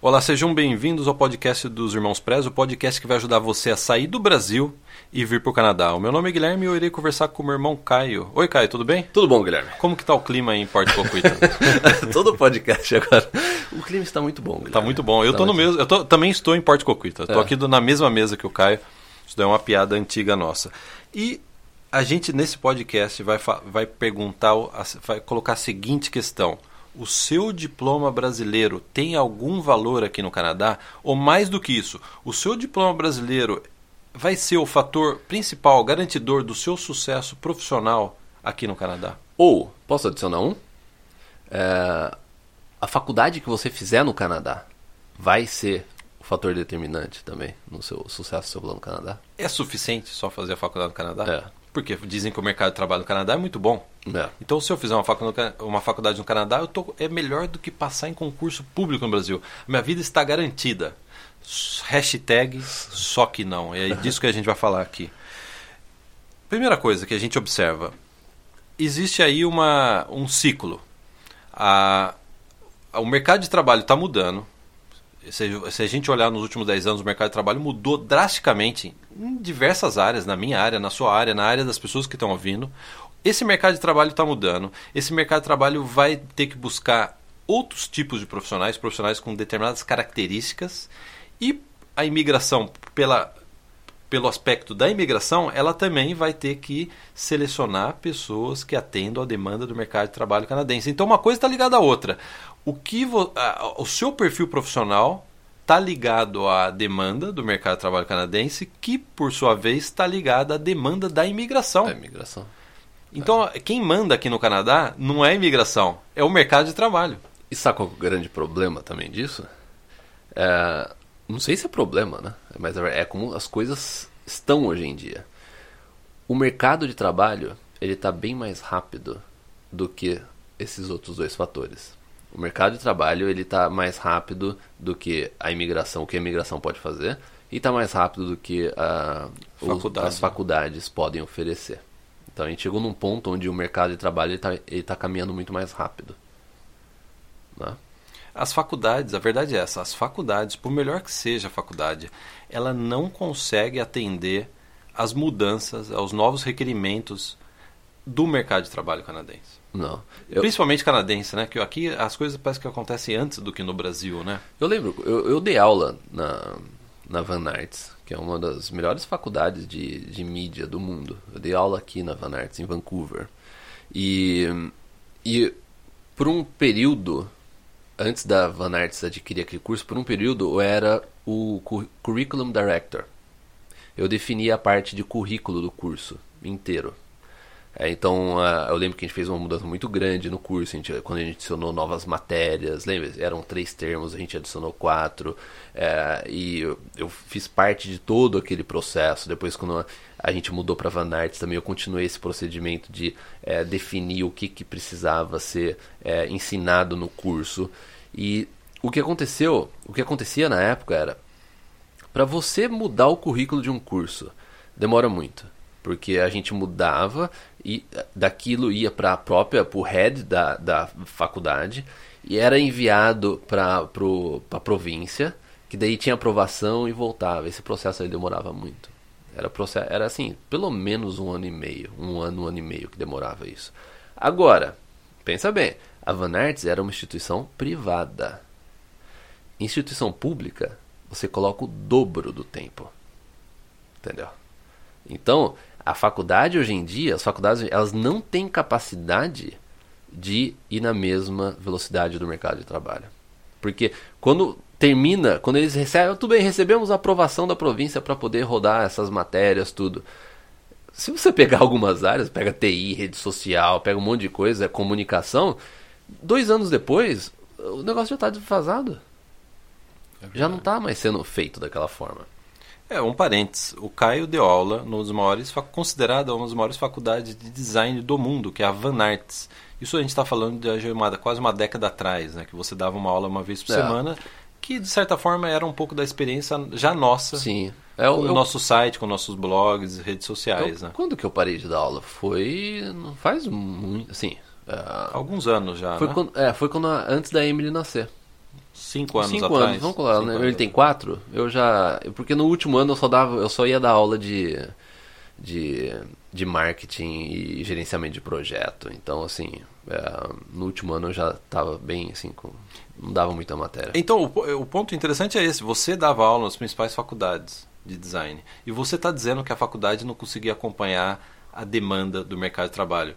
Olá, sejam bem-vindos ao podcast dos Irmãos Prez, o podcast que vai ajudar você a sair do Brasil e vir para o Canadá. O meu nome é Guilherme e eu irei conversar com o meu irmão Caio. Oi, Caio, tudo bem? Tudo bom, Guilherme? Como que tá o clima aí em Porto Cocuita? Todo podcast agora. O clima está muito bom, Guilherme. tá muito bom. Eu Tá muito- mesmo, eu tô- também estou em Porto Cocuita. Tô É. aqui na mesma mesa que o Caio. Isso daí é uma piada antiga nossa. E a gente nesse podcast vai vai perguntar, vai colocar a seguinte questão: o seu diploma brasileiro tem algum valor aqui no Canadá? Ou mais do que isso, o seu diploma brasileiro vai ser o fator principal, garantidor do seu sucesso profissional aqui no Canadá? Ou, posso adicionar um? É, a faculdade que você fizer no Canadá vai ser o fator determinante também no seu sucesso seu plano no Canadá? É suficiente só fazer a faculdade no Canadá? É. Porque dizem que o mercado de trabalho no Canadá é muito bom. É. Então, se eu fizer uma faculdade, uma faculdade no Canadá, eu tô, é melhor do que passar em concurso público no Brasil. Minha vida está garantida. Hashtag só que não. É disso que a gente vai falar aqui. Primeira coisa que a gente observa. Existe aí uma, um ciclo. A, a- o mercado de trabalho está mudando. Se, se a gente olhar nos últimos 10 anos, o mercado de trabalho mudou drasticamente em diversas áreas, na minha área, na sua área, na área das pessoas que estão ouvindo. Esse mercado de trabalho está mudando. Esse mercado de trabalho vai ter que buscar outros tipos de profissionais, profissionais com determinadas características. E a imigração, pela, pelo aspecto da imigração, ela também vai ter que selecionar pessoas que atendam à demanda do mercado de trabalho canadense. Então, uma coisa está ligada à outra. O, que vo- a- o seu perfil profissional está ligado à demanda do mercado de trabalho canadense, que, por sua vez, está ligada à demanda da imigração. É imigração. Então, quem manda aqui no Canadá não é a imigração, é o mercado de trabalho. E sabe qual é o grande problema também disso? É, não sei se é problema, né? Mas é como as coisas estão hoje em dia. O mercado de trabalho ele está bem mais rápido do que esses outros dois fatores. O mercado de trabalho ele está mais rápido do que a imigração, o que a imigração pode fazer, e está mais rápido do que os- Faculdade. as faculdades podem oferecer. Então a gente chegou num ponto onde o mercado de trabalho está tá caminhando muito mais rápido. Né? As faculdades, a verdade é essa, as faculdades, por melhor que seja a faculdade, ela não consegue atender às mudanças, aos novos requerimentos do mercado de trabalho canadense. Não. Eu, Principalmente canadense, né? Que aqui as coisas parecem que acontecem antes do que no Brasil, né? eu lembro, eu, eu dei aula na, na Van Arts, que é uma das melhores faculdades de, de mídia do mundo. Eu dei aula aqui na Van Arts, em Vancouver. E, e por um período, antes da Van Arts adquirir aquele curso, por um período eu era o cu- Curriculum Director. Eu definia a parte de currículo do curso inteiro. É, então, ah, eu lembro que a gente fez uma mudança muito grande no curso, a gente- quando a gente adicionou novas matérias, lembra? Eram três termos, a gente adicionou quatro, é, e eu, eu fiz parte de todo aquele processo. Depois, quando a gente mudou para Van Arts, também eu continuei esse procedimento de é, definir o que, que precisava ser é, ensinado no curso. E o que aconteceu, o que acontecia na época era, para você mudar o currículo de um curso, demora muito. Porque a gente mudava e daquilo ia para a própria, para o head da, da faculdade e era enviado para a província, que daí tinha aprovação e voltava. Esse processo aí demorava muito. Era, processo, era assim, pelo menos um ano e meio, um ano, um ano e meio que demorava isso. Agora, pensa bem, a Van Arts era uma instituição privada. Instituição pública, você coloca o dobro do tempo. Entendeu? Então, a faculdade hoje em dia, as faculdades, elas não têm capacidade de ir na mesma velocidade do mercado de trabalho. Porque quando termina, quando eles recebem, tudo bem, recebemos a aprovação da província para poder rodar essas matérias, tudo. Se você pegar algumas áreas, pega TI, rede social, pega um monte de coisa, comunicação, dois anos depois, o negócio já está desfasado. Já não está mais sendo feito daquela forma. É, um parênteses. O Caio deu aula nos maiores, considerada uma das maiores faculdades de design do mundo, que é a Van Arts. Isso a gente está falando de uma- quase uma década atrás, né? Que você dava uma aula uma vez por É. semana, que de certa forma era um pouco da experiência já nossa, Sim. É, com eu- o nosso site, com nossos blogs, redes sociais, eu- né? Quando que eu parei de dar aula? Foi. Não faz muito. Assim. ah, Alguns anos já, foi, né? quando, é, foi quando antes da Emily nascer. Cinco anos Cinco atrás. anos, vamos Cinco né? ele tem quatro, eu já... Porque no último ano eu só, dava, eu só ia dar aula de, de, de marketing e gerenciamento de projeto. Então, assim, é, no último ano eu já estava bem, assim, com, não dava muita matéria. Então, o, o ponto interessante é esse. Você dava aula nas principais faculdades de design. E você está dizendo que a faculdade não conseguia acompanhar a demanda do mercado de trabalho.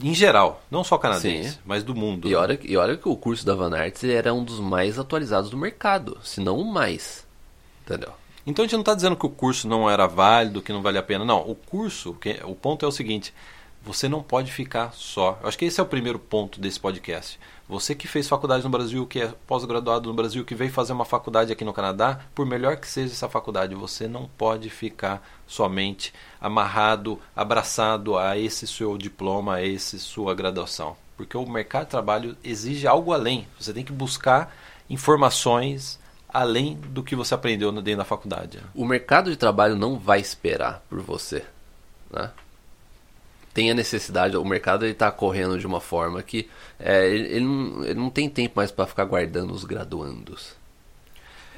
Em geral, não só canadense, Sim. mas do mundo. E olha, e olha que o curso da Van Arts era um dos mais atualizados do mercado, se não o mais. Entendeu? Então a gente não está dizendo que o curso não era válido, que não vale a pena. Não, o curso, o ponto é o seguinte: você não pode ficar só. Eu acho que esse é o primeiro ponto desse podcast. Você que fez faculdade no Brasil, que é pós-graduado no Brasil, que veio fazer uma faculdade aqui no Canadá, por melhor que seja essa faculdade, você não pode ficar somente amarrado, abraçado a esse seu diploma, a esse sua graduação. Porque o mercado de trabalho exige algo além. Você tem que buscar informações além do que você aprendeu dentro da faculdade. O mercado de trabalho não vai esperar por você, né? Tem a necessidade, o mercado está correndo de uma forma que é, ele, ele não, ele não tem tempo mais para ficar guardando os graduandos,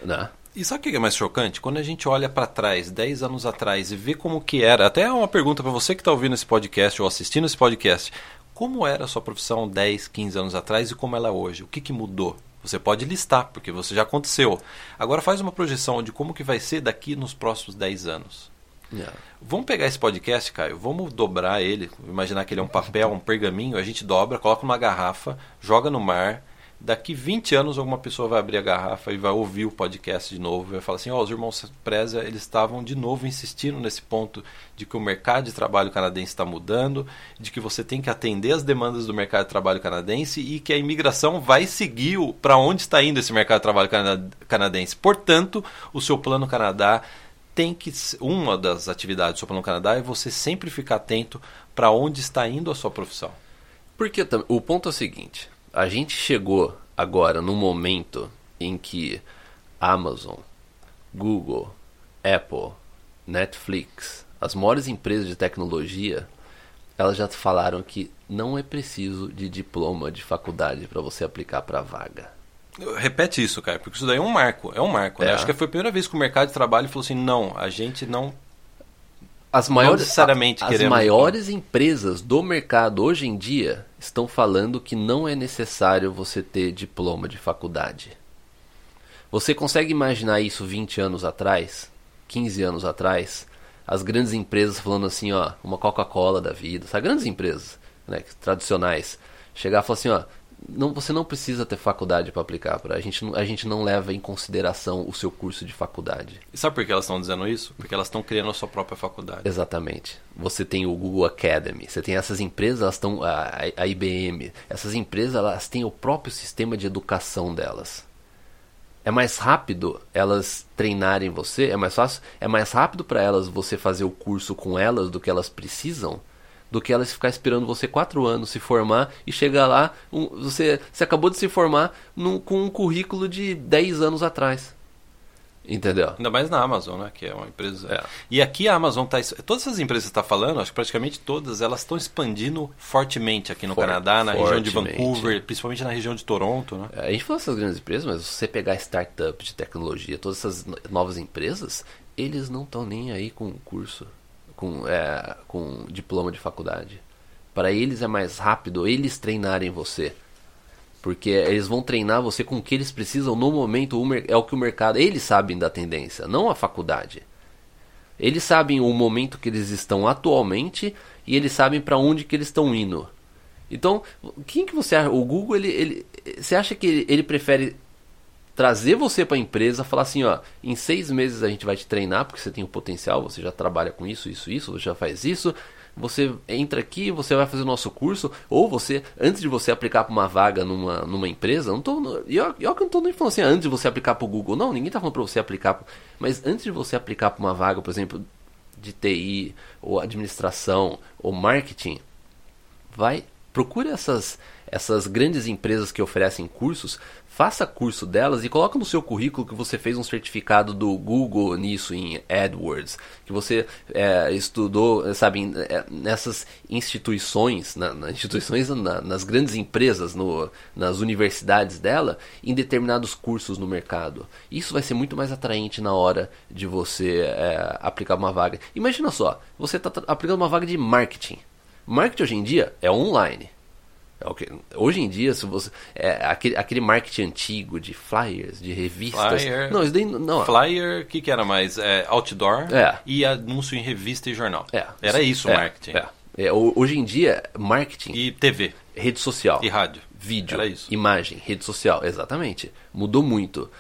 né? E sabe o que é mais chocante? Quando a gente olha para trás, 10 anos atrás, e vê como que era, até é uma pergunta para você que está ouvindo esse podcast ou assistindo esse podcast, como era a sua profissão 10, 15 anos atrás e como ela é hoje? O que, que mudou? Você pode listar, porque você já aconteceu. Agora faz uma projeção de como que vai ser daqui nos próximos 10 anos. Yeah. Vamos pegar esse podcast, Caio, vamos dobrar ele, imaginar que ele é um papel, um pergaminho, a gente dobra, coloca numa garrafa, joga no mar. Daqui 20 anos alguma pessoa vai abrir a garrafa e vai ouvir o podcast de novo vai falar assim, ó, os irmãos Preza, eles estavam de novo insistindo nesse ponto de que o mercado de trabalho canadense está mudando, de que você tem que atender as demandas do mercado de trabalho canadense e que a imigração vai seguir para onde está indo esse mercado de trabalho cana- canadense. Portanto, o seu plano Canadá tem que uma das atividades do seu plano Canadá é você sempre ficar atento para onde está indo a sua profissão. Porque o ponto é o seguinte: a gente chegou agora num momento em que Amazon, Google, Apple, Netflix, as maiores empresas de tecnologia, elas já falaram que não é preciso de diploma de faculdade para você aplicar para vaga. Repete isso, cara, porque isso daí é um marco, é um marco. né? É. Acho que foi a primeira vez que o mercado de trabalho falou assim, não, a gente não As maiores, necessariamente as queremos maiores empresas do mercado hoje em dia estão falando que não é necessário você ter diploma de faculdade. Você consegue imaginar isso 20 anos atrás? 15 anos atrás? As grandes empresas falando assim, ó, uma Coca-Cola da vida, sabe? Grandes empresas, né, tradicionais. Chegar e falar assim, ó, não, você não precisa ter faculdade para aplicar para a gente, não- a gente não leva em consideração o seu curso de faculdade. E sabe por que elas estão dizendo isso? Porque elas estão criando a sua própria faculdade. Exatamente. Você tem o Google Academy, você tem essas empresas, elas estão a, a IBM, essas empresas elas têm o próprio sistema de educação delas. É mais rápido elas treinarem você, é mais fácil, é mais rápido para elas você fazer o curso com elas do que elas precisam, do que elas ficar esperando você quatro anos se formar e chegar lá, um- você, você acabou de se formar num- com um currículo de 10 anos atrás. Entendeu? Ainda mais na Amazon, né? Que é uma empresa. É. E aqui a Amazon está. Todas essas empresas que você está falando, acho que praticamente todas, elas estão expandindo fortemente aqui no For- Canadá, na região de. Vancouver, principalmente na região de Toronto, né? A gente fala essas grandes empresas, mas você pegar startup de tecnologia, todas essas no- novas empresas, eles não estão nem aí com curso, com, é, com diploma de faculdade. Para eles é mais rápido eles treinarem você. Porque eles vão treinar você com o que eles precisam no momento, é o que o mercado. Eles sabem da tendência, não a faculdade. Eles sabem o momento que eles estão atualmente e eles sabem para onde que eles estão indo. Então, quem que você acha? O Google, ele, ele, você acha que ele, ele prefere trazer você para a empresa, falar assim, ó, em seis meses a gente vai te treinar porque você tem o potencial, você já trabalha com isso, isso, isso, você já faz isso, você entra aqui, você vai fazer o nosso curso, ou você, antes de você aplicar para uma vaga numa, numa empresa, não tô, e eu, eu não tô nem falando assim, antes de você aplicar para o Google, não, ninguém tá falando para você aplicar, mas antes de você aplicar para uma vaga, por exemplo, de TI, ou administração, ou marketing, vai procure essas essas grandes empresas que oferecem cursos, Faça curso delas e coloca no seu currículo que você fez um certificado do Google nisso em AdWords, que você é, estudou, sabe, é, nessas instituições, na, na instituições na, nas grandes empresas, no, nas universidades dela, em determinados cursos no mercado. Isso vai ser muito mais atraente na hora de você é, aplicar uma vaga. Imagina só, você está aplicando uma vaga de marketing. Marketing hoje em dia é online. É hoje em dia, se você. É, aquele, aquele marketing antigo de flyers, de revistas. Flyer, não, isso daí. Não. Flyer, o que, que era mais? É, outdoor É. e anúncio em revista e jornal. É. Era isso o É, marketing. é. Ho- hoje em dia, marketing, E TV rede social, e rádio. vídeo, Era isso. imagem, rede social, exatamente. Mudou muito.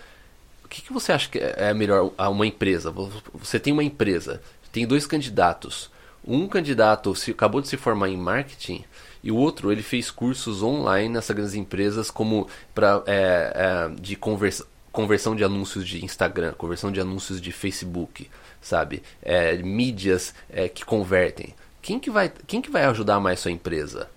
O que, que você acha que é melhor a uma empresa? Vo- Você tem uma empresa, tem dois candidatos. Um candidato se, acabou de se formar em marketing e o outro ele fez cursos online nessas grandes empresas como para de conversa, conversão de anúncios de Instagram, conversão de anúncios de Facebook, sabe? É, mídias é, que convertem. Quem que vai quem que vai ajudar mais sua empresa?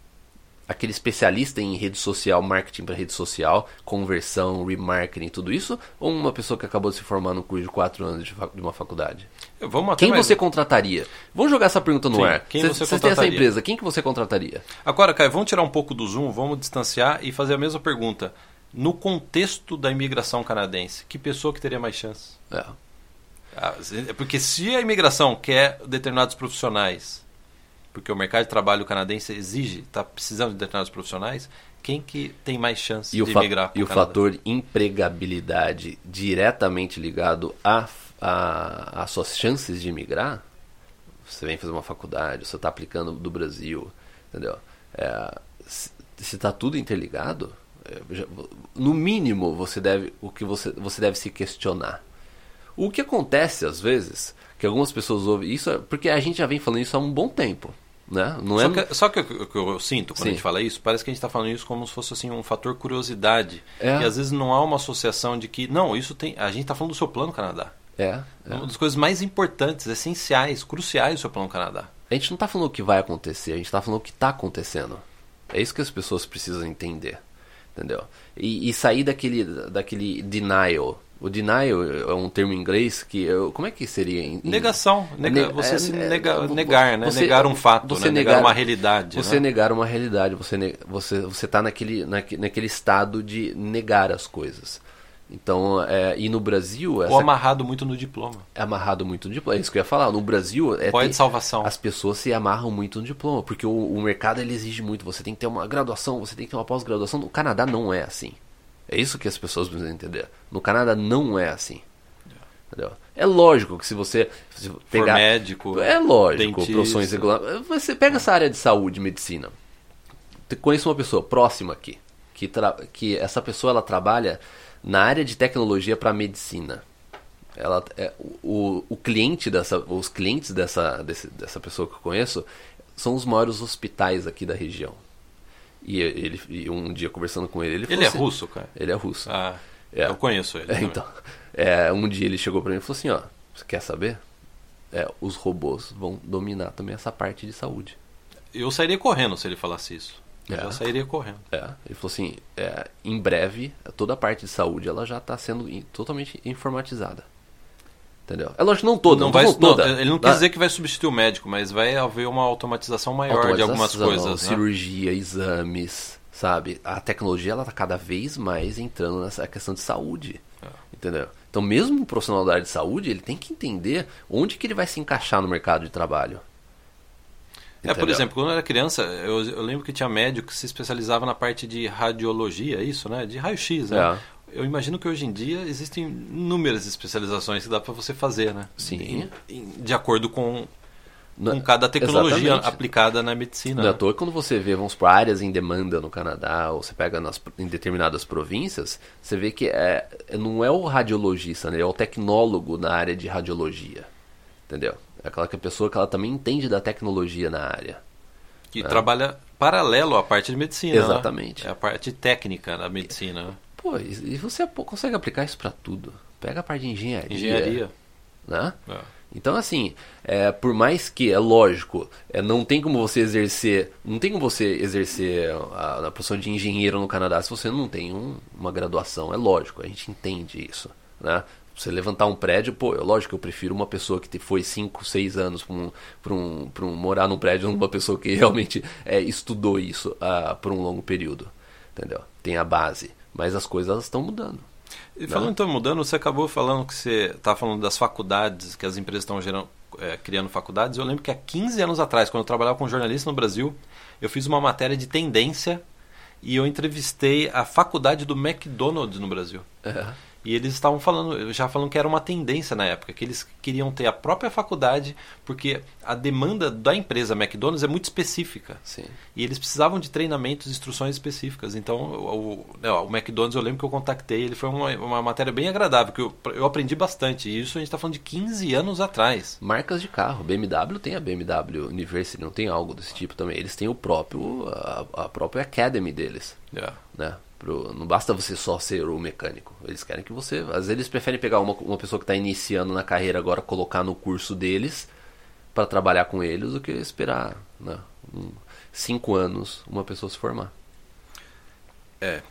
Aquele especialista em rede social, marketing para rede social, conversão, remarketing, tudo isso? Ou uma pessoa que acabou de se formar no curso de 4 anos de, fac- de uma faculdade? Vamos até Quem mais- você contrataria? Vamos jogar essa pergunta no Sim, ar. quem Cê- você Vocês têm essa contrataria? empresa, quem que você contrataria? Agora, Caio, vamos tirar um pouco do zoom, vamos distanciar e fazer a mesma pergunta. No contexto da imigração canadense, que pessoa que teria mais chance? É. Ah, se- Porque se a imigração quer determinados profissionais, porque o mercado de trabalho canadense exige, está precisando de determinados profissionais, quem que tem mais chance E o, de fa- imigrar pro e o Canadá? fator empregabilidade diretamente ligado a, a, a suas chances de imigrar, você vem fazer uma faculdade, você está aplicando do Brasil, entendeu? É, se está tudo interligado, é, no mínimo você deve o que você, você deve se questionar. O que acontece às vezes, que algumas pessoas ouvem isso, é porque a gente já vem falando isso há um bom tempo, né? Não Só é que, só que o que eu, sinto quando Sim. a gente fala isso, parece que a gente está falando isso como se fosse assim um fator curiosidade. É. E às vezes não há uma associação de que, não, isso tem. A gente está falando do seu plano Canadá. é, É é. uma das coisas mais importantes, essenciais, cruciais do seu plano Canadá. A gente não tá falando o que vai acontecer, a gente tá falando o que tá acontecendo. É isso que as pessoas precisam entender. Entendeu? E, e sair daquele, daquele denial. O denial é um termo em inglês que. eu- Como é que seria em. Negação. Nega, Ne- você é, se é, nega- vo- negar, né? você- negar um fato, você né? negar, negar- uma realidade. Você né? negar uma realidade, você, ne- você, você tá naquele, naque- naquele estado de negar as coisas. Então, é, e no Brasil, essa Ou amarrado muito no diploma. é amarrado muito no diploma. É isso que eu ia falar. No Brasil, é Qual é tem- de salvação? as pessoas se amarram muito no diploma, porque o, o mercado ele exige muito. Você tem que ter uma graduação, você tem que ter uma pós-graduação. No Canadá não é assim. É isso que as pessoas precisam entender. No Canadá não é assim. Entendeu? É lógico que se você se pegar. For médico. É lógico, dentista. profissões regulares. Você pega essa área de saúde, medicina. Conheço uma pessoa próxima aqui, que, tra- que essa pessoa ela trabalha na área de tecnologia para medicina. Ela, é, o, o cliente dessa, os clientes dessa, desse- dessa pessoa que eu conheço são os maiores hospitais aqui da região. E ele, e um dia conversando com ele, ele falou Ele é assim- russo, cara. Ele é russo. Ah, É. eu conheço ele. É, então, é, um dia ele chegou pra mim e falou assim, ó, você quer saber? É, os robôs vão dominar também essa parte de saúde. Eu sairia correndo se ele falasse isso. Eu É. já sairia correndo. É, ele falou assim, é, em breve toda a parte de saúde ela já está sendo totalmente informatizada. Entendeu? É lógico, não toda, Não não, vai, não, toda. ele não Tá? quis dizer que vai substituir o médico, mas vai haver uma automatização maior de algumas Automatização, coisas. né? cirurgia, exames, sabe? A tecnologia ela tá cada vez mais entrando nessa questão de saúde. É. Entendeu? Então, mesmo um profissional da área de saúde, ele tem que entender onde que ele vai se encaixar no mercado de trabalho. É, por Entendeu? exemplo, quando eu era criança, eu, eu lembro que tinha médico que se especializava na parte de radiologia, é isso, né? De raio-x, né? É. Eu imagino que hoje em dia existem inúmeras especializações que dá para você fazer, né? Sim. Em- de acordo com, Na- com cada tecnologia Exatamente. aplicada na medicina. Não é à né? toa quando você vê, vamos por áreas em demanda no Canadá, ou você pega nas, em determinadas províncias, você vê que é, não é o radiologista, né? é o tecnólogo na área de radiologia. Entendeu? É aquela que a pessoa que ela também entende da tecnologia na área. Que trabalha paralelo à parte de medicina. né? É. Exatamente. É a parte técnica da medicina. Pô, e e você consegue aplicar isso pra tudo. Pega a parte de engenharia. Engenharia. Né? É. Então, assim, é, por mais que, é lógico, é, não tem como você exercer, não tem como você exercer a, a posição de engenheiro no Canadá se você não tem um, uma graduação. É lógico, a gente entende isso, né? Você levantar um prédio, pô, é lógico que eu prefiro uma pessoa que foi 5, 6 anos para um, um, um, morar num prédio, uma pessoa que realmente é, estudou isso uh, por um longo período, entendeu? Tem a base, mas as coisas estão mudando. E falando então mudando, você acabou falando que você está falando das faculdades, que as empresas estão gerando, é, criando faculdades. Eu lembro que há 15 anos atrás, quando eu trabalhava com jornalista no Brasil, eu fiz uma matéria de tendência e eu entrevistei a faculdade do McDonald's no Brasil. É. E eles estavam falando, já falando que era uma tendência na época, que eles queriam ter a própria faculdade, porque a demanda da empresa McDonald's é muito específica. Sim. E eles precisavam de treinamentos, instruções específicas. Então, o, o, o McDonald's, eu lembro que eu contactei, ele foi uma, uma matéria bem agradável, que eu, eu aprendi bastante. E isso a gente está falando de 15 anos atrás. Marcas de carro. BMW tem a BMW University, não tem algo desse tipo também. Eles têm o próprio, a, a própria Academy deles. Yeah. Né? Pro, não basta você só ser o mecânico. Eles querem que você. Às vezes eles preferem pegar uma, uma pessoa que está iniciando na carreira agora, colocar no curso deles para trabalhar com eles, do que esperar né, um, cinco anos uma pessoa se formar. É,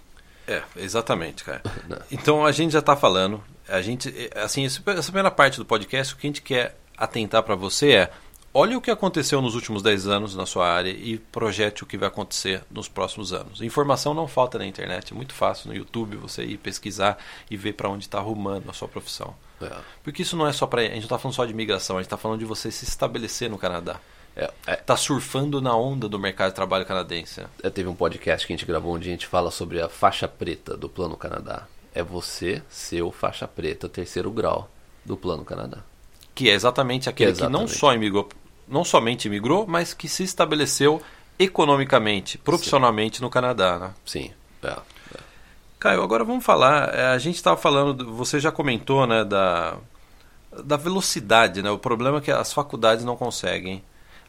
é, exatamente, cara. então a gente já está falando. A gente, assim, essa primeira parte do podcast, o que a gente quer atentar para você é Olhe o que aconteceu nos últimos 10 anos na sua área e projete o que vai acontecer nos próximos anos. Informação não falta na internet, é muito fácil no YouTube você ir pesquisar e ver para onde está arrumando a sua profissão. É. Porque isso não é só para. A gente não está falando só de imigração, a gente está falando de você se estabelecer no Canadá. É, é. Tá surfando na onda do mercado de trabalho canadense. É, teve um podcast que a gente gravou onde a gente fala sobre a faixa preta do Plano Canadá. É você ser o faixa preta terceiro grau do Plano Canadá. Que é exatamente aquele que, exatamente. que não só imigrou não somente imigrou, mas que se estabeleceu economicamente, profissionalmente Sim. no Canadá. Né? Sim. É, é. Caio, agora vamos falar. É, a gente estava falando, você já comentou, né, da, da velocidade, né? O problema é que as faculdades não conseguem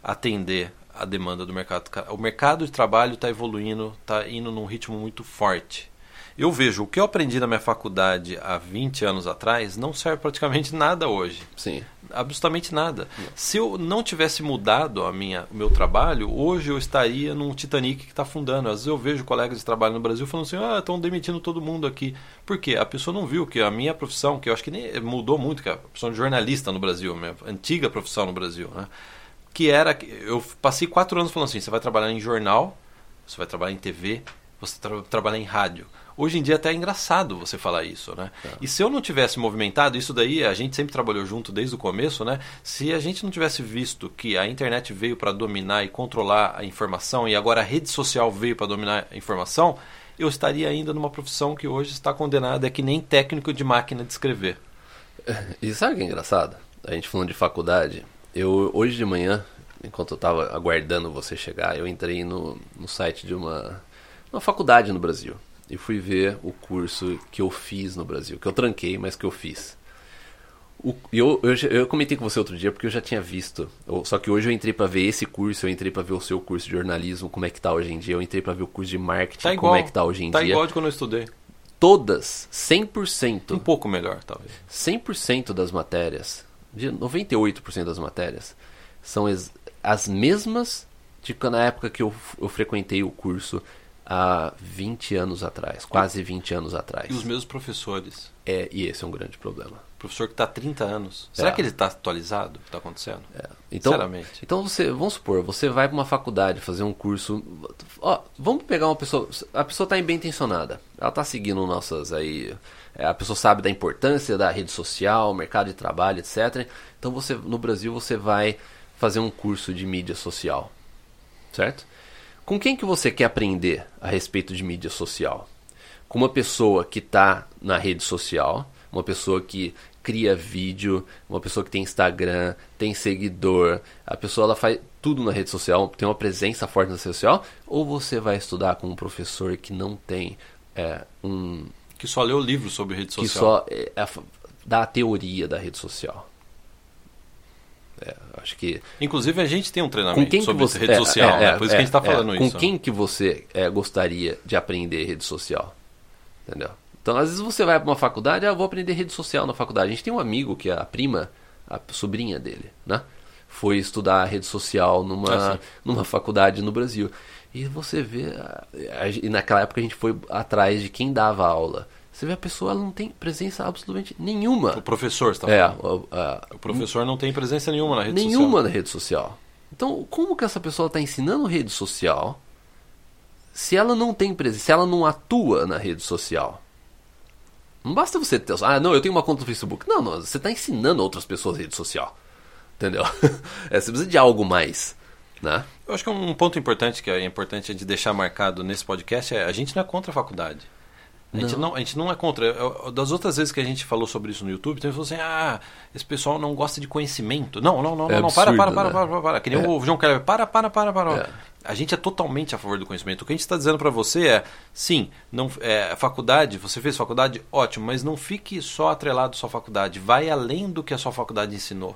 atender a demanda do mercado. O mercado de trabalho está evoluindo, está indo num ritmo muito forte. Eu vejo o que eu aprendi na minha faculdade há 20 anos atrás não serve praticamente nada hoje. Sim. Absolutamente nada. Não. Se eu não tivesse mudado a minha, o meu trabalho, hoje eu estaria num Titanic que está afundando. Às vezes eu vejo colegas de trabalho no Brasil falando assim: ah, estão demitindo todo mundo aqui. Por quê? A pessoa não viu que a minha profissão, que eu acho que nem mudou muito, que é a profissão de jornalista no Brasil, minha antiga profissão no Brasil, né? que era. Eu passei quatro anos falando assim: você vai trabalhar em jornal, você vai trabalhar em TV, você tra trabalhar em rádio. Hoje em dia até é engraçado você falar isso, né? É. E se eu não tivesse movimentado, isso daí a gente sempre trabalhou junto desde o começo, né? Se a gente não tivesse visto que a internet veio para dominar e controlar a informação e agora a rede social veio para dominar a informação, eu estaria ainda numa profissão que hoje está condenada é que nem técnico de máquina de escrever. E sabe o que é engraçado? A gente falando de faculdade, eu hoje de manhã, enquanto eu estava aguardando você chegar, eu entrei no, no site de uma, uma faculdade no Brasil e fui ver o curso que eu fiz no Brasil, que eu tranquei, mas que eu fiz. O, eu, eu, eu comentei com você outro dia porque eu já tinha visto. Eu, só que hoje eu entrei para ver esse curso, eu entrei para ver o seu curso de jornalismo, como é que tá hoje em dia. Eu entrei para ver o curso de marketing, tá igual, como é que tá hoje em tá dia. Tá igual de quando eu estudei. Todas, 100%. Um pouco melhor, talvez. 100% das matérias, de 98% das matérias, são as, as mesmas de na época que eu, eu frequentei o curso há 20 anos atrás, quase 20 anos atrás. E os mesmos professores. É, e esse é um grande problema. Professor que está há 30 anos. Será é. que ele está atualizado o que está acontecendo? É. Então, Sinceramente. Então você, vamos supor, você vai para uma faculdade fazer um curso. Ó, vamos pegar uma pessoa. A pessoa está bem intencionada. Ela está seguindo nossas aí. É, a pessoa sabe da importância da rede social, mercado de trabalho, etc. Então você, no Brasil, você vai fazer um curso de mídia social, certo? Com quem que você quer aprender a respeito de mídia social? Com uma pessoa que está na rede social, uma pessoa que cria vídeo, uma pessoa que tem Instagram, tem seguidor, a pessoa ela faz tudo na rede social, tem uma presença forte na rede social, ou você vai estudar com um professor que não tem é, um que só leu livros sobre rede social, que só é, é, dá a teoria da rede social. É, acho que. Inclusive a gente tem um treinamento sobre você, rede é, social, é, né? por isso que a gente está é, falando com isso. Com quem que você é, gostaria de aprender rede social? Entendeu? Então, às vezes você vai para uma faculdade, ah, vou aprender rede social na faculdade. A gente tem um amigo que a prima a sobrinha dele, né? Foi estudar rede social numa, Ah, numa faculdade no Brasil. E você vê, e naquela época a gente foi atrás de quem dava aula. Você vê a pessoa, ela não tem presença absolutamente nenhuma. O professor está É, falando. o- a- O professor não tem presença nenhuma na rede nenhuma social. na rede social. Então, como que essa pessoa está ensinando rede social se ela não tem presença, se ela não atua na rede social? Não basta você ter. Ah, não, eu tenho uma conta no Facebook. Não, não, você está ensinando outras pessoas rede social. Entendeu? É, você precisa de algo mais. Né? Eu acho que um ponto importante que é importante de deixar marcado nesse podcast é a gente não é contra a faculdade. A gente não, a gente não é contra. Das outras vezes que a gente falou sobre isso no YouTube, tem pessoas assim, ah, esse pessoal não gosta de conhecimento. Não, não, não, É não, para, absurdo, para, para, né? para, para, para. Que nem É. o João Kleber, para, para, para, para. É. A gente é totalmente a favor do conhecimento. O que a gente está dizendo para você é, sim, não, é, faculdade, você fez faculdade, ótimo, mas não fique só atrelado à sua faculdade. Vai além do que a sua faculdade ensinou.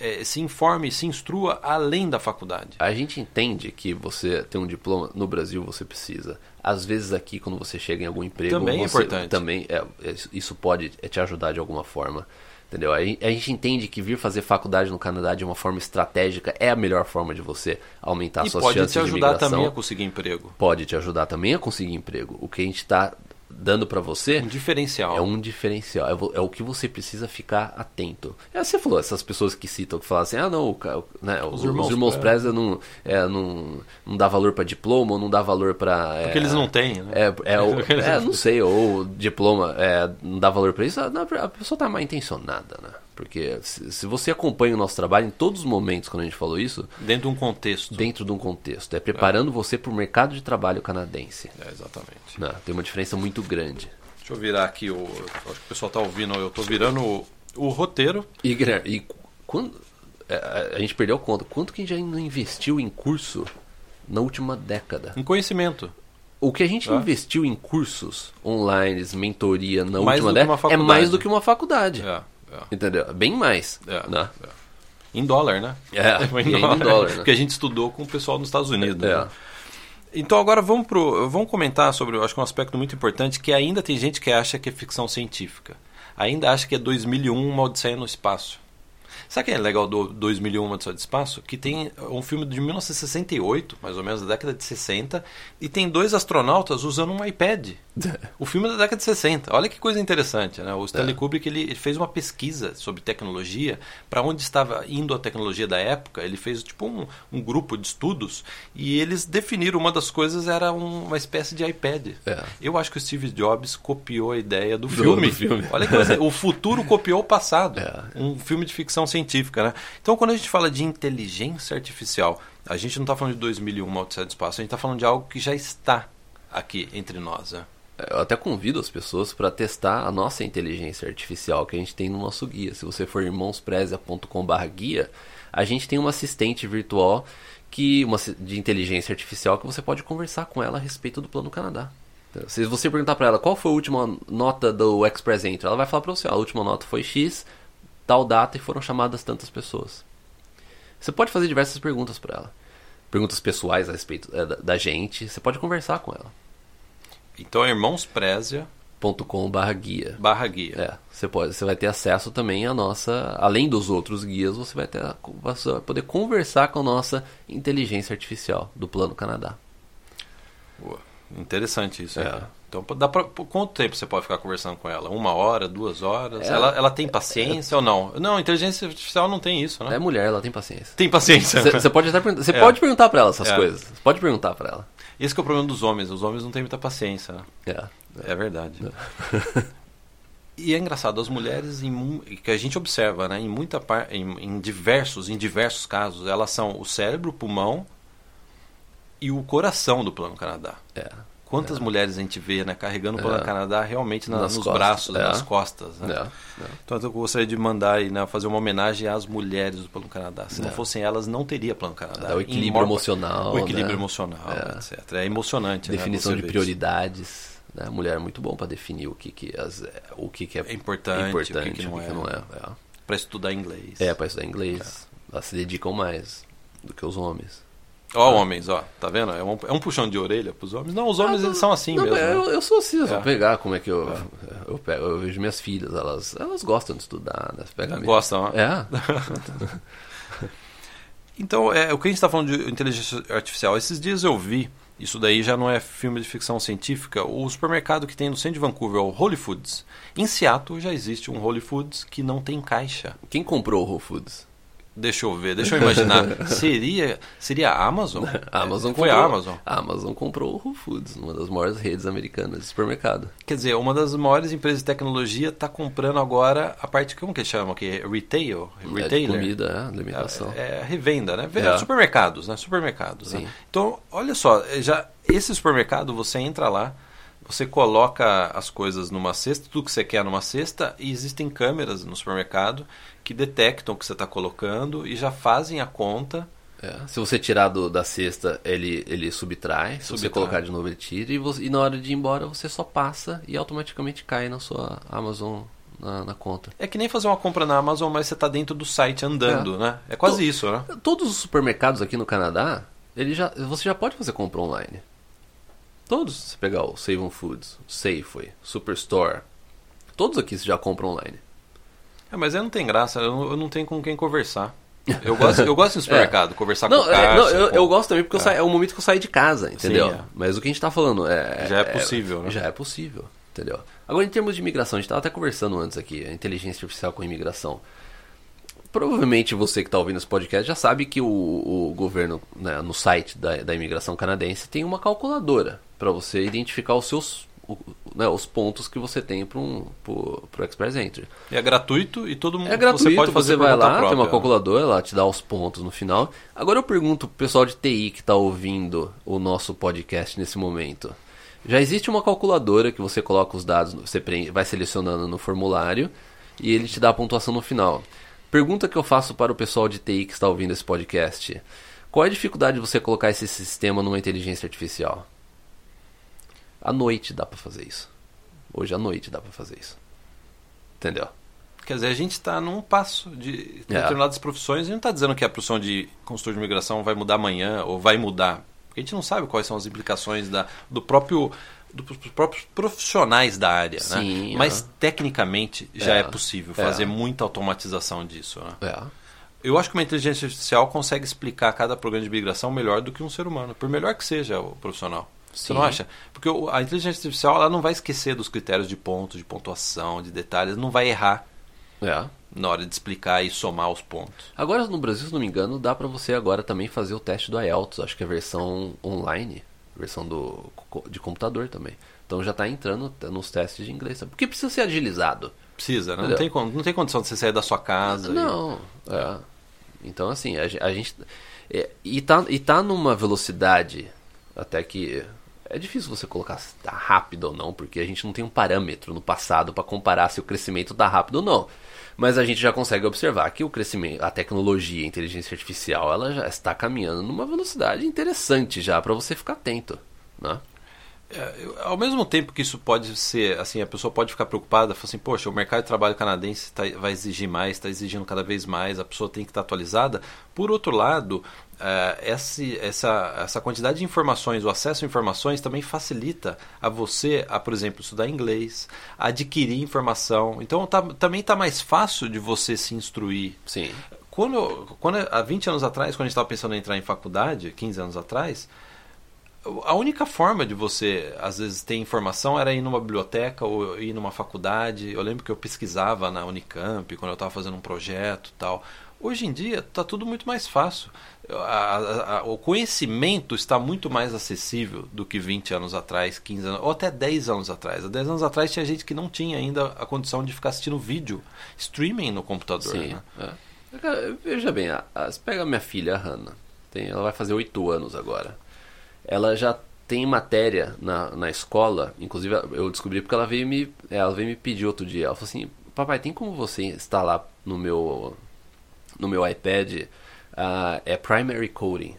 É, se informe, se instrua além da faculdade. A gente entende que você ter um diploma no Brasil você precisa. Às vezes aqui quando você chega em algum emprego Também é importante. Também é, é, isso pode te ajudar de alguma forma. Entendeu? A gen- a gente entende que vir fazer faculdade no Canadá de uma forma estratégica é a melhor forma de você aumentar e suas pode chances te de ajudar imigração. também a conseguir emprego. Pode te ajudar também a conseguir emprego. O que a gente está dando para você Um diferencial. é um diferencial, é, é o que você precisa ficar atento. É, você falou, essas pessoas que citam, que falam assim, ah não, o né, os, irmãos irmãos, Preza. Preza não, é, não, não dá valor para diploma, ou não dá valor para... Porque eles não têm, né? É, é, o- é, não sei, ou diploma é, não dá valor para isso, a, a pessoa tá mal intencionada, né? Porque se, se você acompanha o nosso trabalho em todos os momentos quando a gente falou isso, Dentro de um contexto. dentro de um contexto, é preparando você para o mercado de trabalho canadense. É, exatamente. né? Tem uma diferença muito grande. Deixa eu virar aqui o. Acho que o pessoal tá ouvindo. Eu tô virando o, o roteiro. E, e quando, é, a, gente perdeu conta, quanto que a gente não investiu em curso na última década? Em conhecimento. O que a gente Ah. investiu em cursos online, mentoria na Mais última década é mais do que uma faculdade. É, é. Entendeu? Bem mais. É, né? é. Em dólar, né? É, e ainda em dólar, né? Porque a gente estudou com o pessoal nos Estados Unidos. É. né? Então agora vamos pro, vamos comentar sobre, eu acho que um aspecto muito importante que ainda tem gente que acha que é ficção científica. Ainda acha que é 2001 uma odisseia no espaço. Sabe o que é legal do 2001 Uma Odisseia do Espaço? Que tem um filme de 1968, mais ou menos da década de 60, e tem dois astronautas usando um iPad. O filme é da década de 60. Olha que coisa interessante, né? O Stanley É. Kubrick ele, ele fez uma pesquisa sobre tecnologia, para onde estava indo a tecnologia da época. Ele fez tipo um, um grupo de estudos e eles definiram uma das coisas era um- uma espécie de iPad. É. Eu acho que o Steve Jobs copiou a ideia do Do- filme. do filme. Olha que coisa, o futuro copiou o passado. É. Um filme de ficção científica, né? Então, quando a gente fala de inteligência artificial, a gente não está falando de 2001, uma Espaço, a gente está falando de algo que já está aqui entre nós. Né? Eu até convido as pessoas para testar a nossa inteligência artificial que a gente tem no nosso guia. Se você for irmãosprezia.com.br guia, a gente tem uma assistente virtual que uma de inteligência artificial que você pode conversar com ela a respeito do Plano Canadá. Se você perguntar para ela qual foi a última nota do Express Entry, ela vai falar para você: "Ó, a última nota foi X, tal data e foram chamadas tantas pessoas. Você pode fazer diversas perguntas para ela. Perguntas pessoais a respeito eh, da, da gente. Você pode conversar com ela. Então, é irmãosprézia .com.br guia. barra guia. É, você pode, você vai ter acesso também à nossa, além dos outros guias, você vai ter, você vai poder conversar com a nossa inteligência artificial do Plano Canadá. Pô, interessante isso. É. né? Então, dá pra, por quanto tempo você pode ficar conversando com ela? Uma hora, duas horas? É. ela, ela tem paciência ou não? Não, inteligência artificial não tem isso, né? É mulher, ela tem paciência. Tem paciência. Você pode até perguntar, você É. pode perguntar para ela essas É. coisas. Você pode perguntar para ela. Esse é o problema dos homens. Os homens não têm muita paciência. né? É. É verdade. E é engraçado, as mulheres em que a gente observa, né, em muita em, em diversos, em diversos casos, elas são o cérebro, o pulmão e o coração do Plano Canadá. É. Quantas mulheres a gente vê, né, carregando o Plano É. Canadá realmente na- nos costas, braços, é. nas costas, né? É. É. Então eu gostaria de mandar aí, né, fazer uma homenagem às mulheres do Plano Canadá. Se não É. fossem elas, não teria Plano Canadá. É, o equilíbrio maior- emocional, O equilíbrio né? emocional, É. etc. É emocionante. né, Definição de prioridades. Né? A mulher é muito bom para definir o que, que, as, o que, que é É importante, o que que importante, não o que, é. não é. É. Para estudar inglês. É, para estudar inglês. Elas se dedicam mais do que os homens. Ó, homens, ó, tá vendo? É um, é um puxão de orelha pros homens. Não, os homens Ah, eles são assim não, mesmo. mas né? Eu, eu sou assim, se É. eu pegar como é que eu. eu, pego, eu vejo minhas filhas, elas, elas gostam de estudar, né? Pega Gostam, ó. É. Então, é, o que a gente está falando de inteligência artificial, esses dias eu vi, isso daí já não é filme de ficção científica, o supermercado que tem no centro de Vancouver, é o Holy Foods. Em Seattle já existe um Holy Foods que não tem caixa. Quem comprou o Whole Foods? Deixa eu ver, deixa eu imaginar. seria, seria a Amazon? A Amazon Foi comprou, a Amazon. A Amazon comprou o Whole Foods, uma das maiores redes americanas de supermercado. Quer dizer, uma das maiores empresas de tecnologia está comprando agora a parte, como que chama aqui? Retail? É Retailer? comida, é, alimentação. É, é revenda, né? É. Supermercados, né? Supermercados. né? Sim. Então, olha só, já esse supermercado, você entra lá, você coloca as coisas numa cesta, tudo que você quer numa cesta, e existem câmeras no supermercado que detectam o que você está colocando e já fazem a conta. É, Se você tirar do- da cesta, ele, ele subtrai. Se você Subtrai. colocar de novo, ele tira. E, você- e na hora de ir embora, você só passa e automaticamente cai na sua Amazon na, na conta. É que nem fazer uma compra na Amazon, mas você está dentro do site andando, É. né? É quase Tô- isso, né? Todos os supermercados aqui no Canadá, ele já, você já pode fazer compra online. Todos. Se você pegar o Save on Foods, Safeway, Superstore, todos aqui você já compra online. É, mas aí não tem graça, eu não, eu não tenho com quem conversar. Eu gosto, eu gosto de supermercado, conversar Não, com o é, caixa. não, eu, com- eu gosto também porque É. é o momento que eu saio de casa, entendeu? Sim, é. Mas o que a gente tá falando é. Já é possível, né? Já é possível, entendeu? Agora, em termos de imigração, a gente tava até conversando antes aqui, a inteligência artificial com imigração. Provavelmente você que está ouvindo esse podcast já sabe que o, o governo, né, no site da, da imigração canadense, tem uma calculadora para você identificar os seus o- né, os pontos que você tem para um, pro Express Entry. E é gratuito e todo mundo É gratuito, você pode fazer por vai lá, tem própria. uma calculadora, ela te dá os pontos no final. Agora eu pergunto pro pessoal de TI que está ouvindo o nosso podcast nesse momento. Já existe uma calculadora que você coloca os dados, você vai selecionando no formulário e ele te dá a pontuação no final. Pergunta que eu faço para o pessoal de TI que está ouvindo esse podcast. Qual é a dificuldade de você colocar esse sistema numa inteligência artificial? À noite dá para fazer isso. Hoje à noite dá para fazer isso. Entendeu? Quer dizer, a gente está num passo de É. determinadas profissões. A gente não está dizendo que a profissão de consultor de imigração vai mudar amanhã ou vai mudar. Porque a gente não sabe quais são as implicações da, do próprio do- dos próprios profissionais da área, Sim, né? Mas é. tecnicamente já É. é, possível É. fazer muita automatização disso. Né? É. Eu acho que uma inteligência artificial consegue explicar cada programa de migração melhor do que um ser humano, por melhor que seja o profissional. Você não acha? Porque a inteligência artificial ela não vai esquecer dos critérios de pontos, de pontuação, de detalhes, não vai errar É. na hora de explicar e somar os pontos. Agora no Brasil, se não me engano, dá pra você agora também fazer o teste do IELTS, acho que é a versão online, versão do de computador também. Então já tá entrando nos testes de inglês, sabe? porque precisa ser agilizado. Precisa, né? Não tem, não tem condição de você sair da sua casa. e- Não, é. Então assim, a, a gente é, e tá e tá numa velocidade até que é difícil você colocar se tá rápido ou não, porque a gente não tem um parâmetro no passado para comparar se o crescimento tá rápido ou não. Mas a gente já consegue observar que o crescimento, a tecnologia, a inteligência artificial, ela já está caminhando numa velocidade interessante já para você ficar atento, né? É, ao mesmo tempo que isso pode ser, assim, a pessoa pode ficar preocupada, falar assim, poxa, o mercado de trabalho canadense tá- vai exigir mais, está exigindo cada vez mais, a pessoa tem que estar atualizada. Por outro lado, esse- essa, essa quantidade de informações, o acesso a informações também facilita a você, a, por exemplo, estudar inglês, adquirir informação. Então tá- também está mais fácil de você se instruir. Sim. Quando, quando, há 20 anos atrás, quando a gente estava pensando em entrar em faculdade, 15 anos atrás, a única forma de você, às vezes, ter informação era ir numa biblioteca ou ir numa faculdade. Eu lembro que eu pesquisava na Unicamp quando eu estava fazendo um projeto e tal. Hoje em dia está tudo muito mais fácil. A- a- a- o conhecimento está muito mais acessível do que 20 anos atrás, 15 anos, ou até 10 anos atrás. Há 10 anos atrás tinha gente que não tinha ainda a condição de ficar assistindo vídeo, streaming no computador. Sim. né? é. Veja bem, pega minha filha, a Hannah. Tem, ela vai fazer 8 anos agora. Ela já tem matéria na, na escola, inclusive eu descobri porque ela veio me, ela veio me pedir outro dia. Ela falou assim: Papai, tem como você instalar no meu, no meu iPad ah, é Primary Coding?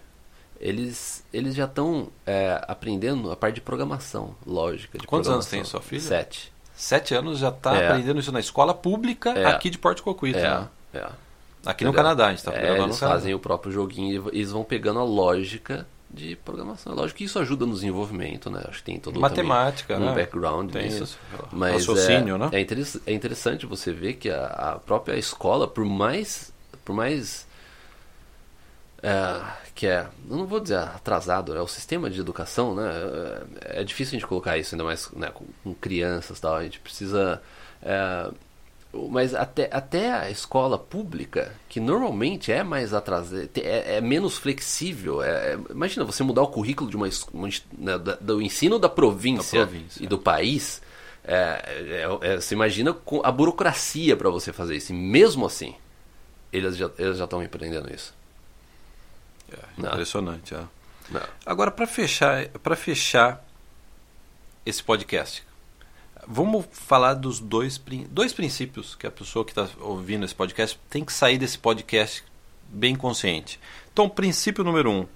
Eles, eles já estão é, aprendendo a parte de programação, lógica. De Quantos anos tem sua filha? Sete. Sete anos já está É. aprendendo isso na escola pública É. aqui de Porto Coquito. É, né? é. Aqui no Entendeu? Canadá, a gente está É, eles no fazem o próprio joguinho e eles vão pegando a lógica de programação. Lógico que isso ajuda no desenvolvimento, né? Acho que tem todo Matemática, também um né? background Tem nisso. isso. Mas Raciocínio, é, né? é, interess- é interessante você ver que a, a própria escola, por mais, por mais é, que é, eu não vou dizer atrasado, é o sistema de educação, né? É, é difícil a gente colocar isso ainda mais né, com, com crianças, e tal. A gente precisa é, mas até, até a escola pública, que normalmente é mais atrasada, é, é menos flexível. é- é- imagina você mudar o currículo de uma, uma né, da- do ensino da província, Da província, e do país. é, é- é- você imagina a burocracia para você fazer isso. E mesmo assim, eles já estão empreendendo isso. Impressionante. Agora, para fechar, para fechar esse podcast, vamos falar dos dois, dois princípios que a pessoa que está ouvindo esse podcast tem que sair desse podcast bem consciente. Então, princípio número um: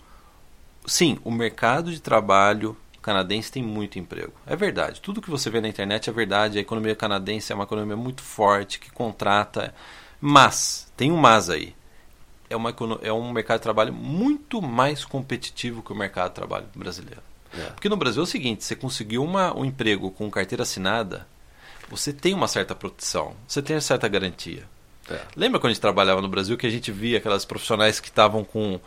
sim, o mercado de trabalho canadense tem muito emprego. É verdade. Tudo que você vê na internet é verdade. A economia canadense é uma economia muito forte que contrata. Mas, tem um mas aí é, uma, é um mercado de trabalho muito mais competitivo que o mercado de trabalho brasileiro. É. Porque no Brasil é o seguinte, você conseguiu uma, um emprego com carteira assinada, você tem uma certa proteção, você tem uma certa garantia. É. Lembra quando a gente trabalhava no Brasil que a gente via aquelas profissionais que estavam com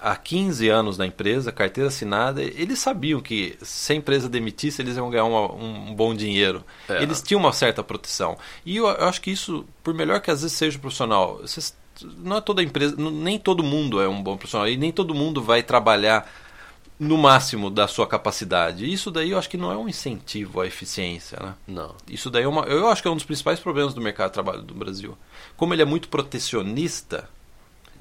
há 15 anos na empresa, carteira assinada, eles sabiam que se a empresa demitisse, eles iam ganhar uma- um, bom dinheiro. É. Eles tinham uma certa proteção. E eu, eu acho que isso, por melhor que às vezes seja o profissional, não é toda empresa, nem todo mundo é um bom profissional e nem todo mundo vai trabalhar no máximo da sua capacidade. Isso daí eu acho que não é um incentivo à eficiência, né? Não. Isso daí é uma, eu acho que é um dos principais problemas do mercado de trabalho do Brasil. Como ele é muito protecionista,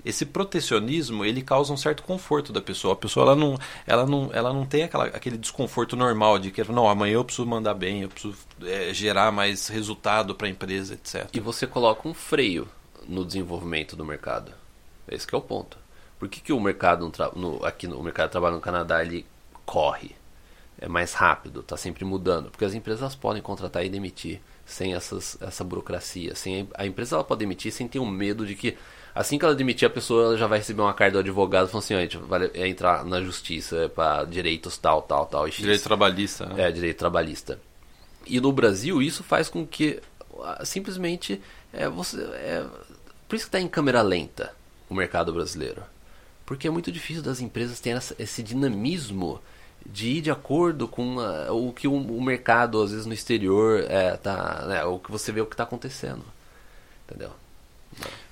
esse protecionismo ele causa um certo conforto da pessoa. A pessoa ela não, ela não, ela não tem aquela, aquele desconforto normal de que não amanhã eu preciso mandar bem, eu preciso é, gerar mais resultado para a empresa, etc. E você coloca um freio no desenvolvimento do mercado. Esse que é o ponto. Por que, que o mercado no aqui no mercado de trabalho no Canadá ele corre? É mais rápido, está sempre mudando. Porque as empresas podem contratar e demitir sem essas, essa burocracia. Sem, a empresa ela pode demitir sem ter um medo de que assim que ela demitir a pessoa ela já vai receber uma carta do advogado falando assim, a gente vai é entrar na justiça para direitos tal, tal, tal. E X. Direito trabalhista. né? É, direito trabalhista. E no Brasil isso faz com que simplesmente é, você é, por isso que está em câmera lenta o mercado brasileiro, porque é muito difícil das empresas terem essa- esse dinamismo de ir de acordo com o que o, o mercado às vezes no exterior é, tá, né, o que você vê o que está acontecendo, entendeu?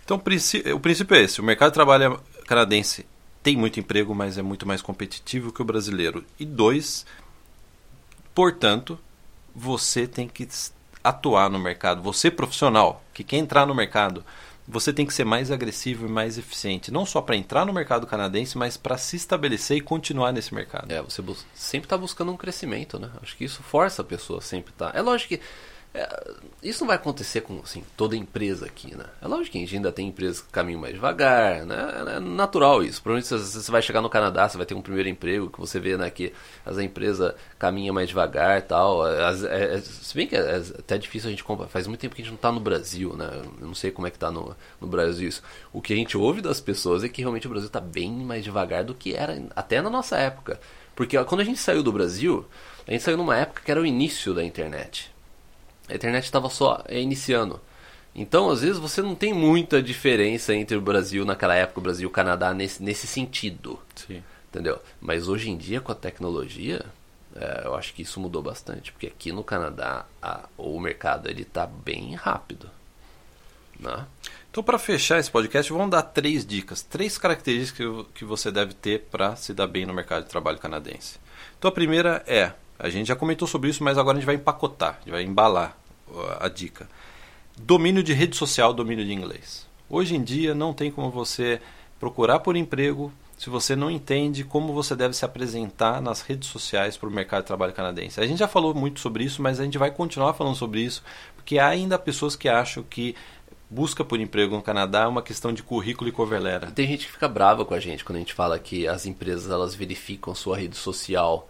Então o princí- o princípio é esse: o mercado de trabalho canadense tem muito emprego, mas é muito mais competitivo que o brasileiro. E dois, portanto, você tem que atuar no mercado. Você profissional que quer entrar no mercado, você tem que ser mais agressivo e mais eficiente, não só para entrar no mercado canadense, mas para se estabelecer e continuar nesse mercado. É, você sempre está buscando um crescimento, né? Acho que isso força a pessoa sempre tá. É lógico que é, isso não vai acontecer com assim, toda empresa aqui, né? É lógico que a gente ainda tem empresas que caminham mais devagar, né? É natural isso. Provavelmente você vai chegar no Canadá, você vai ter um primeiro emprego que você vê né, que as empresas caminham mais devagar e tal. As- é- é- se bem que é, é até difícil a gente comprar. Faz muito tempo que a gente não está no Brasil, né? Eu não sei como é que tá no, no Brasil isso. O que a gente ouve das pessoas é que realmente o Brasil está bem mais devagar do que era até na nossa época. Porque ó, quando a gente saiu do Brasil, a gente saiu numa época que era o início da internet. A internet estava só iniciando. Então, às vezes, você não tem muita diferença entre o Brasil naquela época, o Brasil e o Canadá nesse, nesse sentido. Sim. Entendeu? Mas hoje em dia, com a tecnologia, é, eu acho que isso mudou bastante. Porque aqui no Canadá, a- o mercado ele tá bem rápido. Né? Então, para fechar esse podcast, vamos dar três dicas, três características que, que você deve ter para se dar bem no mercado de trabalho canadense. Então, a primeira é, a gente já comentou sobre isso, mas agora a gente vai empacotar, a gente vai embalar a dica. Domínio de rede social, domínio de inglês. Hoje em dia não tem como você procurar por emprego se você não entende como você deve se apresentar nas redes sociais para o mercado de trabalho canadense. A gente já falou muito sobre isso, mas a gente vai continuar falando sobre isso, porque há ainda pessoas que acham que busca por emprego no Canadá é uma questão de currículo e cover letter. Tem gente que fica brava com a gente quando a gente fala que as empresas elas verificam sua rede social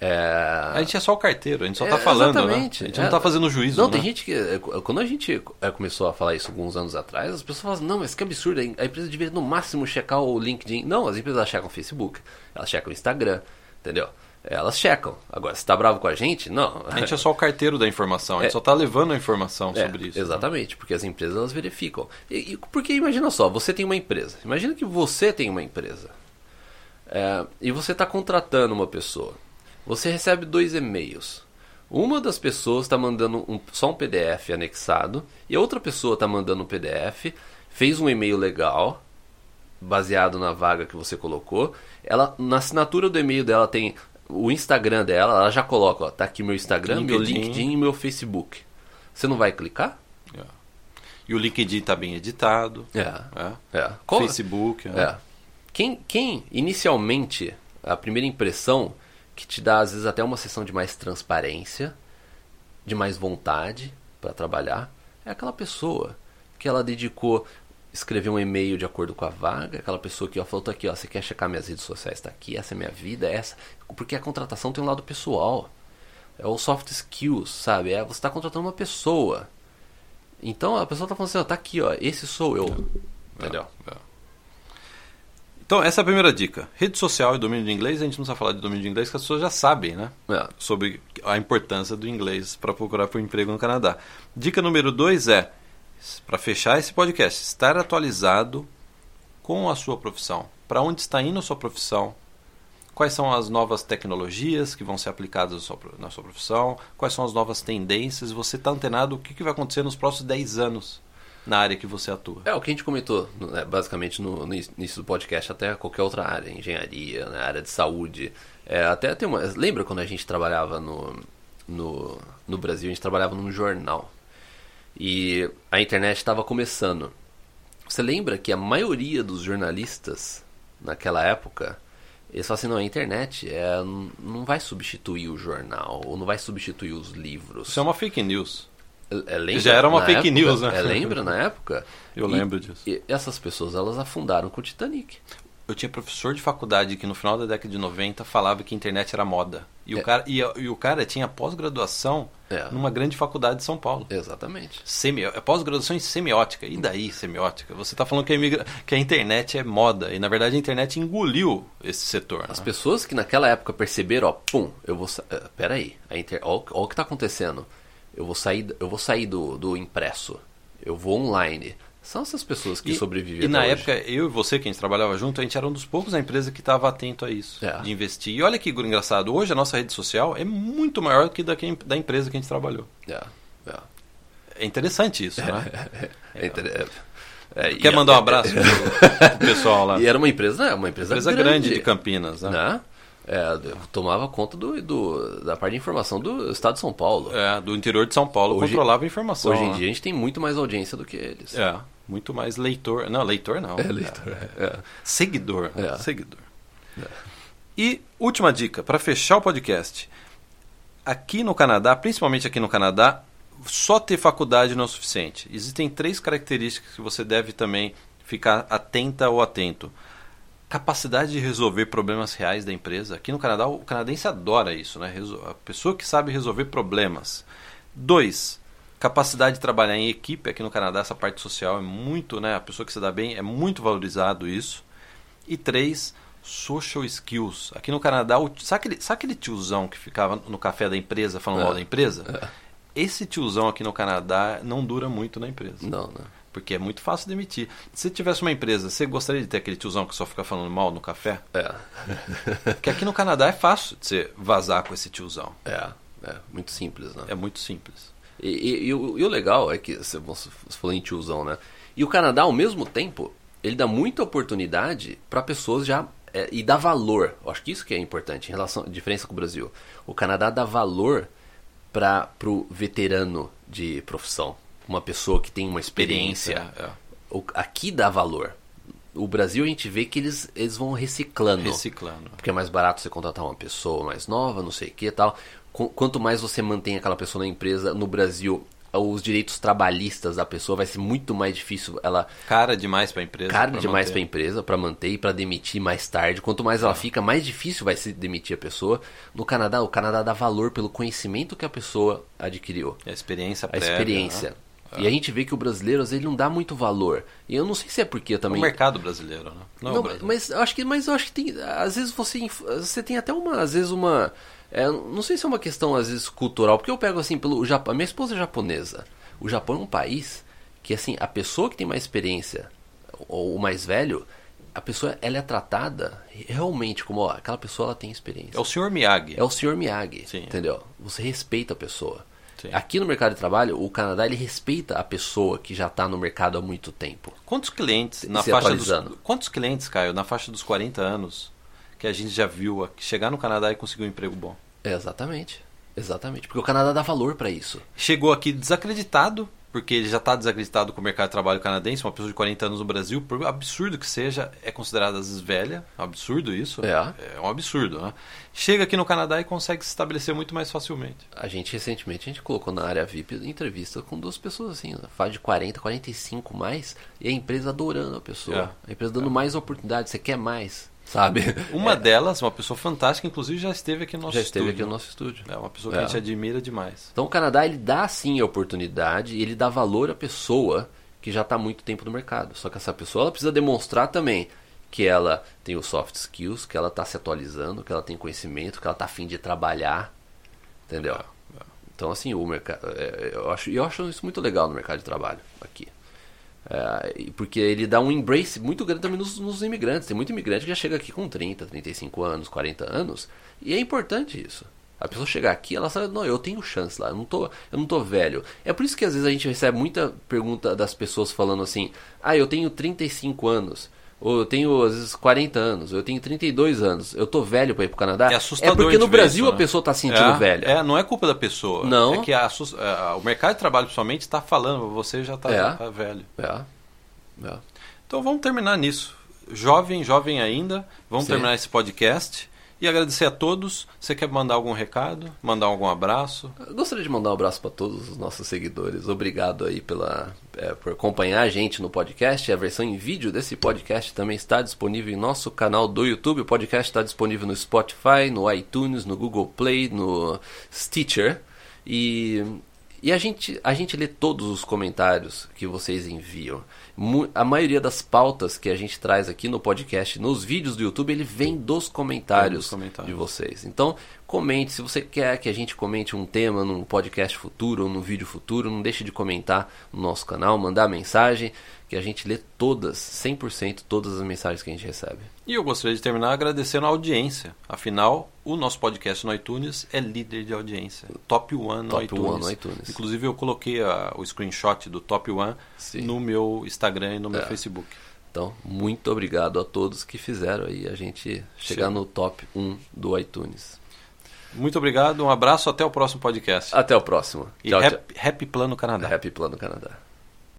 É... A gente é só o carteiro, a gente só É, tá falando, exatamente. né? A gente É. não tá fazendo juízo, Não, né? tem gente que. é, Quando a gente é, começou a falar isso alguns anos atrás, as pessoas falam, não, mas que absurdo, a empresa deveria no máximo checar o LinkedIn. Não, as empresas checam o Facebook, elas checam o Instagram, entendeu? Elas checam. Agora, se tá bravo com a gente, não. A gente é só o carteiro da informação, a gente É. só tá levando a informação É, sobre isso. né? Exatamente, porque as empresas elas verificam. E, e- porque imagina só, você tem uma empresa. Imagina que você tem uma empresa. É, e você está contratando uma pessoa. Você recebe dois e-mails. Uma das pessoas está mandando um- só um PDF anexado e a outra pessoa está mandando um PDF, fez um e-mail legal, baseado na vaga que você colocou. Ela na assinatura do e-mail dela tem o Instagram dela, ela já coloca, ó, tá aqui meu Instagram, meu LinkedIn. LinkedIn e meu Facebook. Você não vai clicar? É. E o LinkedIn tá bem editado. É. É. É. Qual- Facebook. né? É. Quem, quem inicialmente a primeira impressão que te dá às vezes até uma sessão de mais transparência, de mais vontade para trabalhar, é aquela pessoa que ela dedicou escrever um e-mail de acordo com a vaga, aquela pessoa que ó, falou, "Tô aqui, ó, você quer checar minhas redes sociais, tá aqui, essa é minha vida, é essa, porque a contratação tem um lado pessoal. É o soft skills, sabe? É você está contratando uma pessoa. Então a pessoa tá falando assim, ó, tá aqui, ó, esse sou eu. Entendeu? É. Então, essa é a primeira dica. Rede social e domínio de inglês, a gente não precisa falar de domínio de inglês, que as pessoas já sabem, né? É. Sobre a importância do inglês para procurar por emprego no Canadá. Dica número dois é, para fechar esse podcast, estar atualizado com a sua profissão. Para onde está indo a sua profissão? Quais são as novas tecnologias que vão ser aplicadas na sua, profissão? Quais são as novas tendências? Você está antenado o que, que vai acontecer nos próximos 10 anos na área que você atua? É o que a gente comentou, né, basicamente, no, no início do podcast, até qualquer outra área, engenharia, né, área de saúde. É, até tem uma. Lembra quando a gente trabalhava no, no, no Brasil? A gente trabalhava num jornal. E a internet estava começando. Você lembra que a maioria dos jornalistas naquela época. Eles falam assim, não, a internet é, não vai substituir o jornal, ou não vai substituir os livros. Isso é uma fake news. É, lembra Já era uma fake época? news, né? É, lembra na época? Eu E- lembro disso. E essas pessoas, elas afundaram com o Titanic. Eu tinha professor de faculdade que no final da década de 90 falava que a internet era moda. E, É. o, cara, e, e o cara tinha pós-graduação É. numa grande faculdade de São Paulo. Exatamente. Semi, é pós-graduação em semiótica. E daí, semiótica? Você está falando que a, imigra- que a internet é moda. E na verdade a internet engoliu esse setor. As né? pessoas que naquela época perceberam, ó, pum, eu vou. eh, Pera aí, a inter... ó, ó o que tá acontecendo. Eu vou sair, eu vou sair do, do impresso. Eu vou online. São essas pessoas que E- sobrevivem E na hoje. época, eu e você, que a gente trabalhava junto, a gente era um dos poucos da empresa que estava atento a isso, É. de investir. E olha que engraçado, hoje a nossa rede social é muito maior do que da, que- da empresa que a gente trabalhou. É, é. É interessante isso, né? É inter- é, e Quer mandar um abraço pro, pro pessoal lá? E era uma empresa? Uma empresa, Empresa grande de Campinas, né? né? É, tomava conta do, do- da parte de informação do estado de São Paulo. É, do interior de São Paulo, Hoje- controlava a informação. Hoje em né? dia a gente tem muito mais audiência do que eles. É, muito mais leitor. Não, leitor não. É, leitor, é. Seguidor. É. Seguidor. E última dica, para fechar o podcast. Aqui no Canadá, principalmente aqui no Canadá, só ter faculdade não é o suficiente. Existem três características que você deve também ficar atenta ou atento. Capacidade de resolver problemas reais da empresa. Aqui no Canadá, o canadense adora isso, né? A pessoa que sabe resolver problemas. Dois, capacidade de trabalhar em equipe. Aqui no Canadá, essa parte social é muito, né? A pessoa que se dá bem é muito valorizado isso. E três, social skills. Aqui no Canadá, o- sabe, aquele, sabe aquele tiozão que ficava no café da empresa falando É. mal da empresa? Esse tiozão aqui no Canadá não dura muito na empresa. Não, né? Porque é muito fácil demitir. Se tivesse uma empresa, você gostaria de ter aquele tiozão que só fica falando mal no café? É. Porque aqui no Canadá é fácil de você vazar com esse tiozão. É, é muito simples, né? É muito simples. E, e- e o, e o legal é que você, você falou em tiozão, né? E o Canadá, ao mesmo tempo, ele dá muita oportunidade para pessoas já é, e dá valor. Eu acho que isso que é importante em relação à diferença com o Brasil. O Canadá dá valor para pro veterano de profissão, uma pessoa que tem uma experiência. É, é. Aqui dá valor. O Brasil a gente vê que eles, eles vão reciclando. Reciclando. Porque é mais barato você contratar uma pessoa mais nova, não sei o que e tal. Qu- Quanto mais você mantém aquela pessoa na empresa, no Brasil, os direitos trabalhistas da pessoa vai ser muito mais difícil ela Cara demais para a empresa. cara demais para a empresa para manter e para demitir mais tarde. Quanto mais ela fica, mais difícil vai se demitir a pessoa. No Canadá, o Canadá dá valor pelo conhecimento que a pessoa adquiriu, A experiência a prévia, experiência. né? E a gente vê que o brasileiro, às vezes, ele não dá muito valor. E eu não sei se é porque O também. mercado brasileiro, né? Não, Não, o Brasil. mas eu acho que, mas eu acho que tem, às vezes você, você tem até uma, às vezes uma, é, não sei se é uma questão às vezes cultural, porque eu pego assim pelo Japão, a minha esposa é japonesa. O Japão é um país que assim a pessoa que tem mais experiência ou o mais velho, a pessoa ela é tratada realmente como ó, aquela pessoa ela tem experiência. É o senhor Miyagi. É o senhor Miyagi, Sim. entendeu? Você respeita a pessoa. Sim. Aqui no mercado de trabalho, o Canadá ele respeita a pessoa que já está no mercado há muito tempo. Quantos clientes na Se faixa dos. Quantos clientes, Caio, na faixa dos 40 anos que a gente já viu chegar no Canadá e conseguir um emprego bom? É, exatamente. Exatamente. Porque o Canadá dá valor para isso. Chegou aqui desacreditado, porque ele já está desacreditado com o mercado de trabalho canadense, uma pessoa de 40 anos no Brasil, por absurdo que seja, é considerada às vezes velha, é um absurdo isso. É. É um absurdo, né? Chega aqui no Canadá e consegue se estabelecer muito mais facilmente. A gente recentemente a gente colocou na área VIP entrevista com duas pessoas assim, faixa de 40, 45 mais, e a empresa adorando a pessoa. É. A empresa dando mais oportunidades, você quer mais, sabe? Uma É, delas, uma pessoa fantástica, inclusive já esteve aqui no nosso já esteve estúdio. aqui no nosso estúdio. É uma pessoa que É. a gente admira demais. Então o Canadá ele dá sim a oportunidade, e ele dá valor à pessoa que já está há muito tempo no mercado. Só que essa pessoa ela precisa demonstrar também que ela tem os soft skills, que ela está se atualizando, que ela tem conhecimento, que ela está afim de trabalhar, entendeu? Então assim o mercado, é, eu acho, eu acho isso muito legal no mercado de trabalho aqui. É, porque ele dá um embrace muito grande também nos, nos imigrantes. Tem muito imigrante que já chega aqui com 30, 35 anos, 40 anos. E é importante isso. A pessoa chegar aqui, ela sabe, não, eu tenho chance lá, eu não tô, eu não tô velho. É por isso que às vezes a gente recebe muita pergunta das pessoas falando assim: "Ah, eu tenho 35 anos". Eu tenho, às vezes, 40 anos, eu tenho 32 anos, eu tô velho pra ir pro Canadá. É assustador porque no Brasil isso, a né? pessoa tá se sentindo é, velha. É, não é culpa da pessoa. Não. É que a é, o mercado de trabalho, principalmente, está falando, você já está É. velho. É. É. Então vamos terminar nisso. Jovem, jovem ainda, vamos Sim. terminar esse podcast. E agradecer a todos. Você quer mandar algum recado? Mandar algum abraço? Eu gostaria de mandar um abraço para todos os nossos seguidores. Obrigado aí pela, é, por acompanhar a gente no podcast. A versão em vídeo desse podcast também está disponível em nosso canal do YouTube. O podcast está disponível no Spotify, no iTunes, no Google Play, no Stitcher. E, e a, gente, a gente lê todos os comentários que vocês enviam. A maioria das pautas que a gente traz aqui no podcast, nos vídeos do YouTube, ele vem dos comentários, dos comentários. de vocês. Então, comente. Se você quer que a gente comente um tema num podcast futuro ou num vídeo futuro, não deixe de comentar no nosso canal, mandar mensagem, que a gente lê todas, 100% todas as mensagens que a gente recebe. E eu gostaria de terminar agradecendo a audiência. Afinal, o nosso podcast no iTunes é líder de audiência. Top 1 no, Top iTunes. one no iTunes. Inclusive, eu coloquei a- o screenshot do Top 1 Sim. no meu Instagram e no meu É. Facebook. Então, muito obrigado a todos que fizeram aí a gente chegar Sim. no top 1 do iTunes. Muito obrigado, um abraço, até o próximo podcast. Até o próximo. E Tchau, happy, happy Plano Canadá. tchau. Happy Plano Canadá.